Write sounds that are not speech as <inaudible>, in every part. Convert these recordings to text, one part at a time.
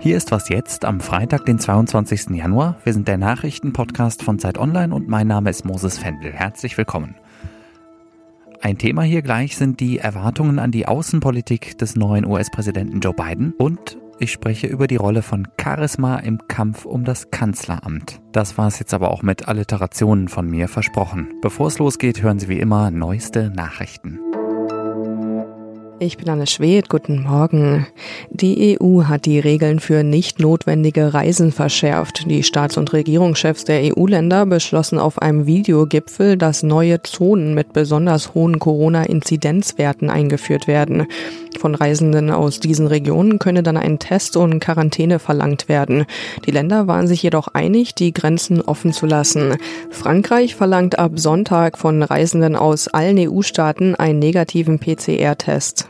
Hier ist was jetzt am Freitag, den 22. Januar. Wir sind der Nachrichtenpodcast von Zeit Online und mein Name ist Moses Fendel. Herzlich willkommen. Ein Thema hier gleich sind die Erwartungen an die Außenpolitik des neuen US-Präsidenten Joe Biden und ich spreche über die Rolle von Charisma im Kampf um das Kanzleramt. Das war es jetzt aber auch mit Alliterationen von mir versprochen. Bevor es losgeht, hören Sie wie immer neueste Nachrichten. Ich bin Anne Schwedt, guten Morgen. Die EU hat die Regeln für nicht notwendige Reisen verschärft. Die Staats- und Regierungschefs der EU-Länder beschlossen auf einem Videogipfel, dass neue Zonen mit besonders hohen Corona-Inzidenzwerten eingeführt werden. Von Reisenden aus diesen Regionen könne dann ein Test und Quarantäne verlangt werden. Die Länder waren sich jedoch einig, die Grenzen offen zu lassen. Frankreich verlangt ab Sonntag von Reisenden aus allen EU-Staaten einen negativen PCR-Test.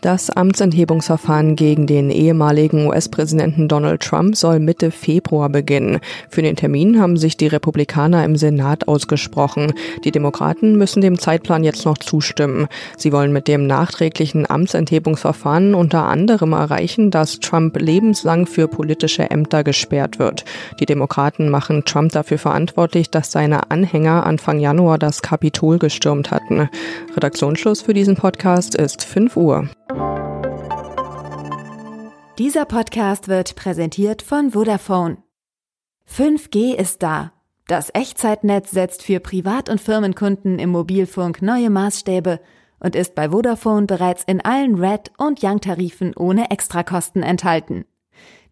Das Amtsenthebungsverfahren gegen den ehemaligen US-Präsidenten Donald Trump soll Mitte Februar beginnen. Für den Termin haben sich die Republikaner im Senat ausgesprochen. Die Demokraten müssen dem Zeitplan jetzt noch zustimmen. Sie wollen mit dem nachträglichen Amtsenthebungsverfahren unter anderem erreichen, dass Trump lebenslang für politische Ämter gesperrt wird. Die Demokraten machen Trump dafür verantwortlich, dass seine Anhänger Anfang Januar das Kapitol gestürmt hatten. Redaktionsschluss für diesen Podcast ist 5 Uhr. Dieser Podcast wird präsentiert von Vodafone. 5G ist da. Das Echtzeitnetz setzt für Privat- und Firmenkunden im Mobilfunk neue Maßstäbe und ist bei Vodafone bereits in allen Red- und Young-Tarifen ohne Extrakosten enthalten.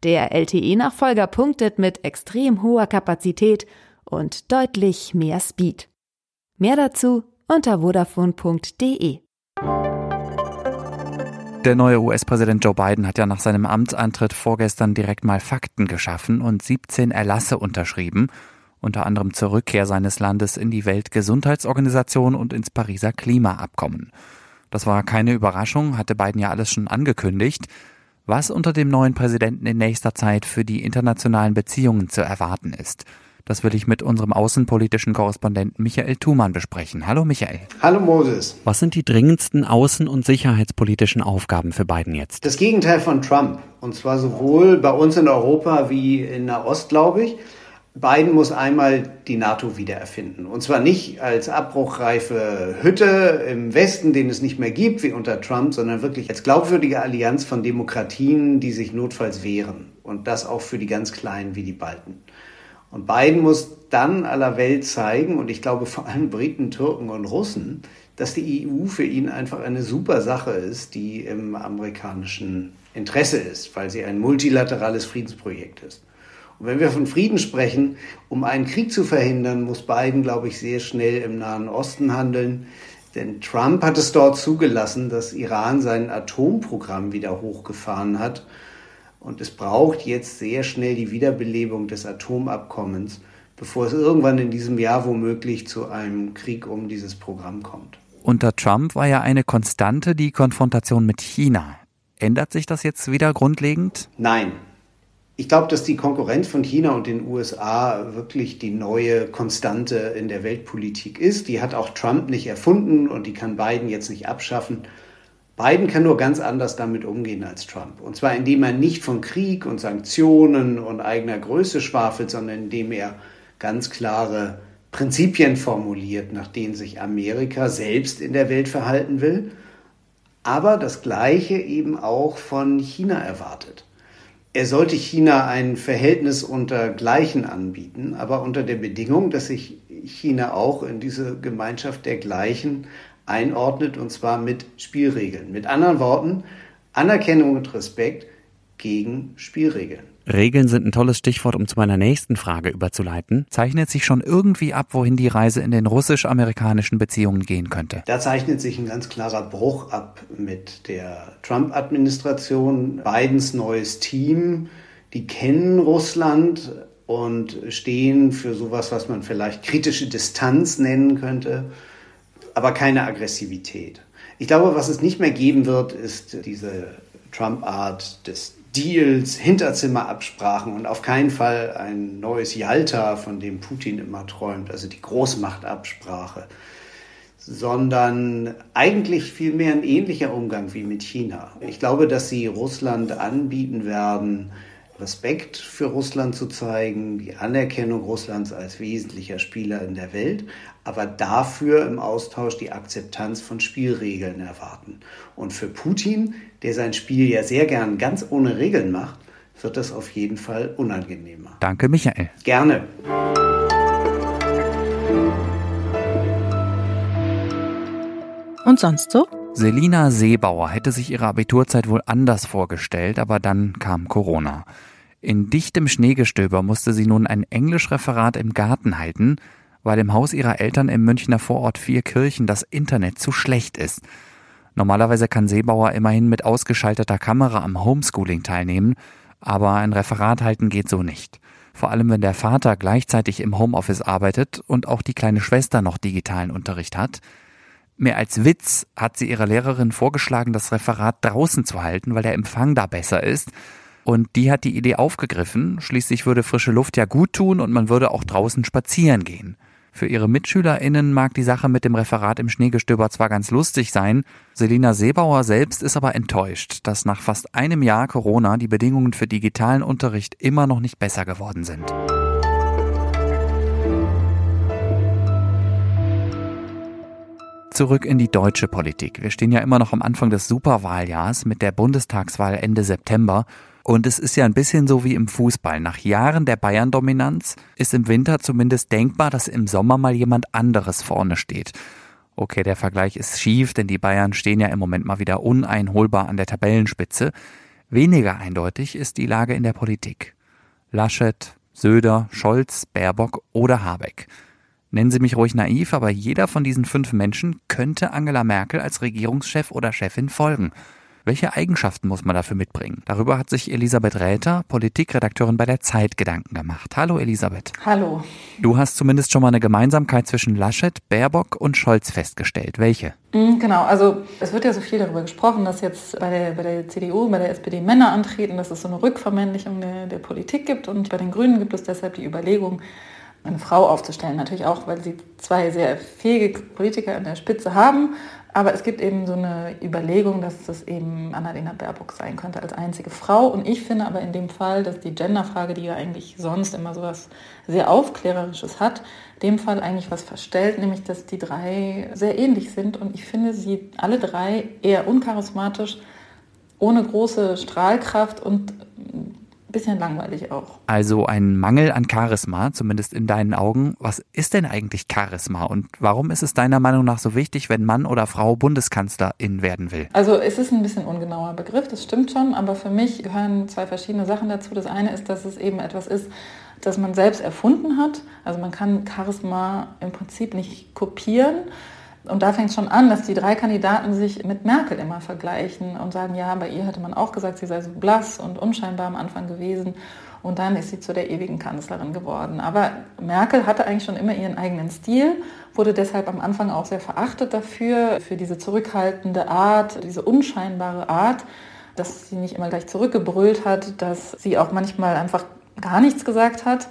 Der LTE-Nachfolger punktet mit extrem hoher Kapazität und deutlich mehr Speed. Mehr dazu unter vodafone.de. Der neue US-Präsident Joe Biden hat ja nach seinem Amtsantritt vorgestern direkt mal Fakten geschaffen und 17 Erlasse unterschrieben, unter anderem zur Rückkehr seines Landes in die Weltgesundheitsorganisation und ins Pariser Klimaabkommen. Das war keine Überraschung, hatte Biden ja alles schon angekündigt. Was unter dem neuen Präsidenten in nächster Zeit für die internationalen Beziehungen zu erwarten ist – das will ich mit unserem außenpolitischen Korrespondenten Michael Thumann besprechen. Hallo Michael. Hallo Moses. Was sind die dringendsten außen- und sicherheitspolitischen Aufgaben für Biden jetzt? Das Gegenteil von Trump. Und zwar sowohl bei uns in Europa wie in der Ost, glaube ich. Biden muss einmal die NATO wiedererfinden. Und zwar nicht als abbruchreife Hütte im Westen, den es nicht mehr gibt, wie unter Trump, sondern wirklich als glaubwürdige Allianz von Demokratien, die sich notfalls wehren. Und das auch für die ganz Kleinen wie die Balten. Und Biden muss dann aller Welt zeigen, und ich glaube vor allem Briten, Türken und Russen, dass die EU für ihn einfach eine super Sache ist, die im amerikanischen Interesse ist, weil sie ein multilaterales Friedensprojekt ist. Und wenn wir von Frieden sprechen, um einen Krieg zu verhindern, muss Biden, glaube ich, sehr schnell im Nahen Osten handeln. Denn Trump hat es dort zugelassen, dass Iran sein Atomprogramm wieder hochgefahren hat. Und es braucht jetzt sehr schnell die Wiederbelebung des Atomabkommens, bevor es irgendwann in diesem Jahr womöglich zu einem Krieg um dieses Programm kommt. Unter Trump war ja eine Konstante die Konfrontation mit China. Ändert sich das jetzt wieder grundlegend? Nein. Ich glaube, dass die Konkurrenz von China und den USA wirklich die neue Konstante in der Weltpolitik ist. Die hat auch Trump nicht erfunden und die kann Biden jetzt nicht abschaffen. Biden kann nur ganz anders damit umgehen als Trump. Und zwar indem er nicht von Krieg und Sanktionen und eigener Größe schwafelt, sondern indem er ganz klare Prinzipien formuliert, nach denen sich Amerika selbst in der Welt verhalten will, aber das Gleiche eben auch von China erwartet. Er sollte China ein Verhältnis unter Gleichen anbieten, aber unter der Bedingung, dass sich China auch in diese Gemeinschaft der Gleichen einordnet und zwar mit Spielregeln. Mit anderen Worten, Anerkennung und Respekt gegen Spielregeln. Regeln sind ein tolles Stichwort, um zu meiner nächsten Frage überzuleiten. Zeichnet sich schon irgendwie ab, wohin die Reise in den russisch-amerikanischen Beziehungen gehen könnte? Da zeichnet sich ein ganz klarer Bruch ab mit der Trump-Administration. Bidens neues Team, die kennen Russland und stehen für sowas, was man vielleicht kritische Distanz nennen könnte aber keine Aggressivität. Ich glaube, was es nicht mehr geben wird, ist diese Trump-Art des Deals, Hinterzimmerabsprachen und auf keinen Fall ein neues Yalta, von dem Putin immer träumt, also die Großmachtabsprache, sondern eigentlich vielmehr ein ähnlicher Umgang wie mit China. Ich glaube, dass sie Russland anbieten werden, Respekt für Russland zu zeigen, die Anerkennung Russlands als wesentlicher Spieler in der Welt, aber dafür im Austausch die Akzeptanz von Spielregeln erwarten. Und für Putin, der sein Spiel ja sehr gern ganz ohne Regeln macht, wird das auf jeden Fall unangenehmer. Danke, Michael. Gerne. Und sonst so? Selina Seebauer hätte sich ihre Abiturzeit wohl anders vorgestellt, aber dann kam Corona. In dichtem Schneegestöber musste sie nun ein Englischreferat im Garten halten, weil im Haus ihrer Eltern im Münchner Vorort Vierkirchen das Internet zu schlecht ist. Normalerweise kann Seebauer immerhin mit ausgeschalteter Kamera am Homeschooling teilnehmen, aber ein Referat halten geht so nicht. Vor allem wenn der Vater gleichzeitig im Homeoffice arbeitet und auch die kleine Schwester noch digitalen Unterricht hat. Mehr als Witz hat sie ihrer Lehrerin vorgeschlagen, das Referat draußen zu halten, weil der Empfang da besser ist. Und die hat die Idee aufgegriffen. Schließlich würde frische Luft ja gut tun und man würde auch draußen spazieren gehen. Für ihre MitschülerInnen mag die Sache mit dem Referat im Schneegestöber zwar ganz lustig sein, Selina Seebauer selbst ist aber enttäuscht, dass nach fast einem Jahr Corona die Bedingungen für digitalen Unterricht immer noch nicht besser geworden sind. Zurück in die deutsche Politik. Wir stehen ja immer noch am Anfang des Superwahljahrs mit der Bundestagswahl Ende September. Und es ist ja ein bisschen so wie im Fußball. Nach Jahren der Bayern-Dominanz ist im Winter zumindest denkbar, dass im Sommer mal jemand anderes vorne steht. Okay, der Vergleich ist schief, denn die Bayern stehen ja im Moment mal wieder uneinholbar an der Tabellenspitze. Weniger eindeutig ist die Lage in der Politik. Laschet, Söder, Scholz, Baerbock oder Habeck. Nennen Sie mich ruhig naiv, aber jeder von diesen fünf Menschen könnte Angela Merkel als Regierungschef oder Chefin folgen. Welche Eigenschaften muss man dafür mitbringen? Darüber hat sich Elisabeth Räther, Politikredakteurin bei der Zeit, Gedanken gemacht. Hallo Elisabeth. Hallo. Du hast zumindest schon mal eine Gemeinsamkeit zwischen Laschet, Baerbock und Scholz festgestellt. Welche? Mhm, genau, also es wird ja so viel darüber gesprochen, dass jetzt bei der, bei der CDU, bei der SPD Männer antreten, dass es so eine Rückvermännlichung der, der Politik gibt. Und bei den Grünen gibt es deshalb die Überlegung, eine Frau aufzustellen. Natürlich auch, weil sie zwei sehr fähige Politiker an der Spitze haben. Aber es gibt eben so eine Überlegung, dass das eben Annalena Baerbock sein könnte als einzige Frau. Und ich finde aber in dem Fall, dass die Genderfrage, die ja eigentlich sonst immer so was sehr Aufklärerisches hat, dem Fall eigentlich was verstellt, nämlich dass die drei sehr ähnlich sind. Und ich finde sie alle drei eher uncharismatisch, ohne große Strahlkraft und bisschen langweilig auch. Also ein Mangel an Charisma, zumindest in deinen Augen. Was ist denn eigentlich Charisma und warum ist es deiner Meinung nach so wichtig, wenn Mann oder Frau Bundeskanzlerin werden will? Also es ist ein bisschen ungenauer Begriff, das stimmt schon, aber für mich gehören zwei verschiedene Sachen dazu. Das eine ist, dass es eben etwas ist, das man selbst erfunden hat. Also man kann Charisma im Prinzip nicht kopieren. Und da fängt es schon an, dass die drei Kandidaten sich mit Merkel immer vergleichen und sagen, ja, bei ihr hätte man auch gesagt, sie sei so blass und unscheinbar am Anfang gewesen. Und dann ist sie zu der ewigen Kanzlerin geworden. Aber Merkel hatte eigentlich schon immer ihren eigenen Stil, wurde deshalb am Anfang auch sehr verachtet dafür, für diese zurückhaltende Art, diese unscheinbare Art, dass sie nicht immer gleich zurückgebrüllt hat, dass sie auch manchmal einfach gar nichts gesagt hat.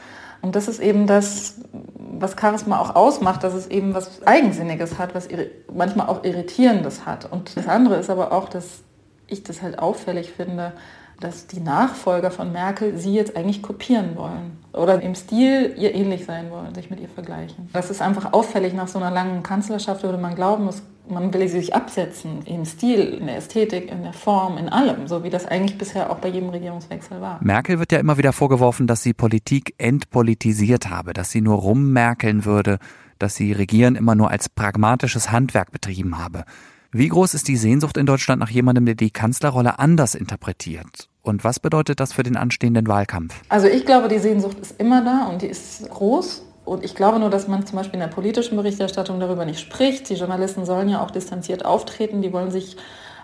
Und das ist eben das, was Charisma auch ausmacht, dass es eben was Eigensinniges hat, was manchmal auch Irritierendes hat. Und das andere ist aber auch, dass ich das halt auffällig finde, dass die Nachfolger von Merkel sie jetzt eigentlich kopieren wollen oder im Stil ihr ähnlich sein wollen, sich mit ihr vergleichen. Das ist einfach auffällig nach so einer langen Kanzlerschaft, würde man glauben, dass man will sie sich absetzen im Stil, in der Ästhetik, in der Form, in allem, so wie das eigentlich bisher auch bei jedem Regierungswechsel war. Merkel wird ja immer wieder vorgeworfen, dass sie Politik entpolitisiert habe, dass sie nur rummerkeln würde, dass sie Regieren immer nur als pragmatisches Handwerk betrieben habe. Wie groß ist die Sehnsucht in Deutschland nach jemandem, der die Kanzlerrolle anders interpretiert? Und was bedeutet das für den anstehenden Wahlkampf? Also ich glaube, die Sehnsucht ist immer da und die ist groß. Und ich glaube nur, dass man zum Beispiel in der politischen Berichterstattung darüber nicht spricht. Die Journalisten sollen ja auch distanziert auftreten. Die wollen sich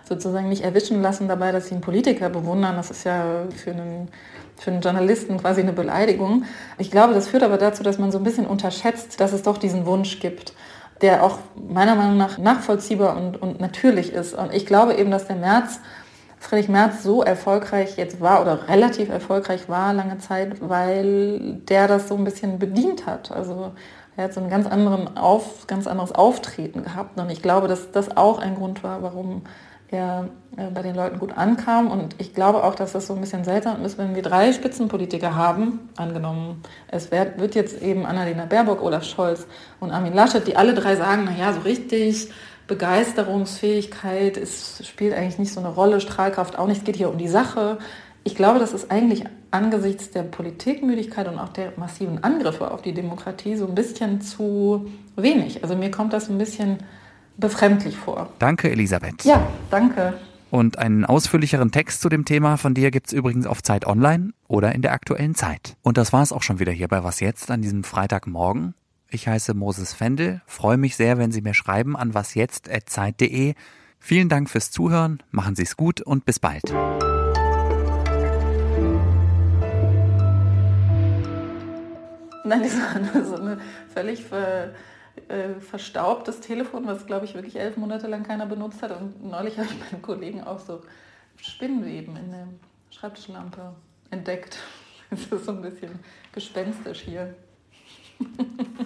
sozusagen nicht erwischen lassen dabei, dass sie einen Politiker bewundern. Das ist ja für einen, für einen Journalisten quasi eine Beleidigung. Ich glaube, das führt aber dazu, dass man so ein bisschen unterschätzt, dass es doch diesen Wunsch gibt der auch meiner Meinung nach nachvollziehbar und, und natürlich ist. Und ich glaube eben, dass der März, Friedrich Merz so erfolgreich jetzt war oder relativ erfolgreich war lange Zeit, weil der das so ein bisschen bedient hat. Also er hat so ein ganz, anderen Auf, ganz anderes Auftreten gehabt. Und ich glaube, dass das auch ein Grund war, warum er äh, bei den Leuten gut ankam. Und ich glaube auch, dass das so ein bisschen seltsam ist, wenn wir drei Spitzenpolitiker haben, angenommen, es wird jetzt eben Annalena Baerbock, Olaf Scholz und Armin Laschet, die alle drei sagen, naja, so richtig Begeisterungsfähigkeit ist, spielt eigentlich nicht so eine Rolle, Strahlkraft auch nicht, es geht hier um die Sache. Ich glaube, das ist eigentlich angesichts der Politikmüdigkeit und auch der massiven Angriffe auf die Demokratie so ein bisschen zu wenig. Also mir kommt das ein bisschen befremdlich vor. Danke, Elisabeth. Ja, danke. Und einen ausführlicheren Text zu dem Thema von dir gibt es übrigens auf Zeit Online oder in der aktuellen Zeit. Und das war es auch schon wieder hier bei Was Jetzt an diesem Freitagmorgen. Ich heiße Moses Fendel, freue mich sehr, wenn Sie mir schreiben an wasjetzt.zeit.de. Vielen Dank fürs Zuhören, machen Sie es gut und bis bald. Nein, das war so eine völlig ver äh, verstaubtes Telefon, was glaube ich wirklich elf Monate lang keiner benutzt hat. Und neulich habe ich meinen Kollegen auch so Spinnweben in der Schreibtischlampe entdeckt. <laughs> Es ist so ein bisschen gespenstisch hier. <laughs>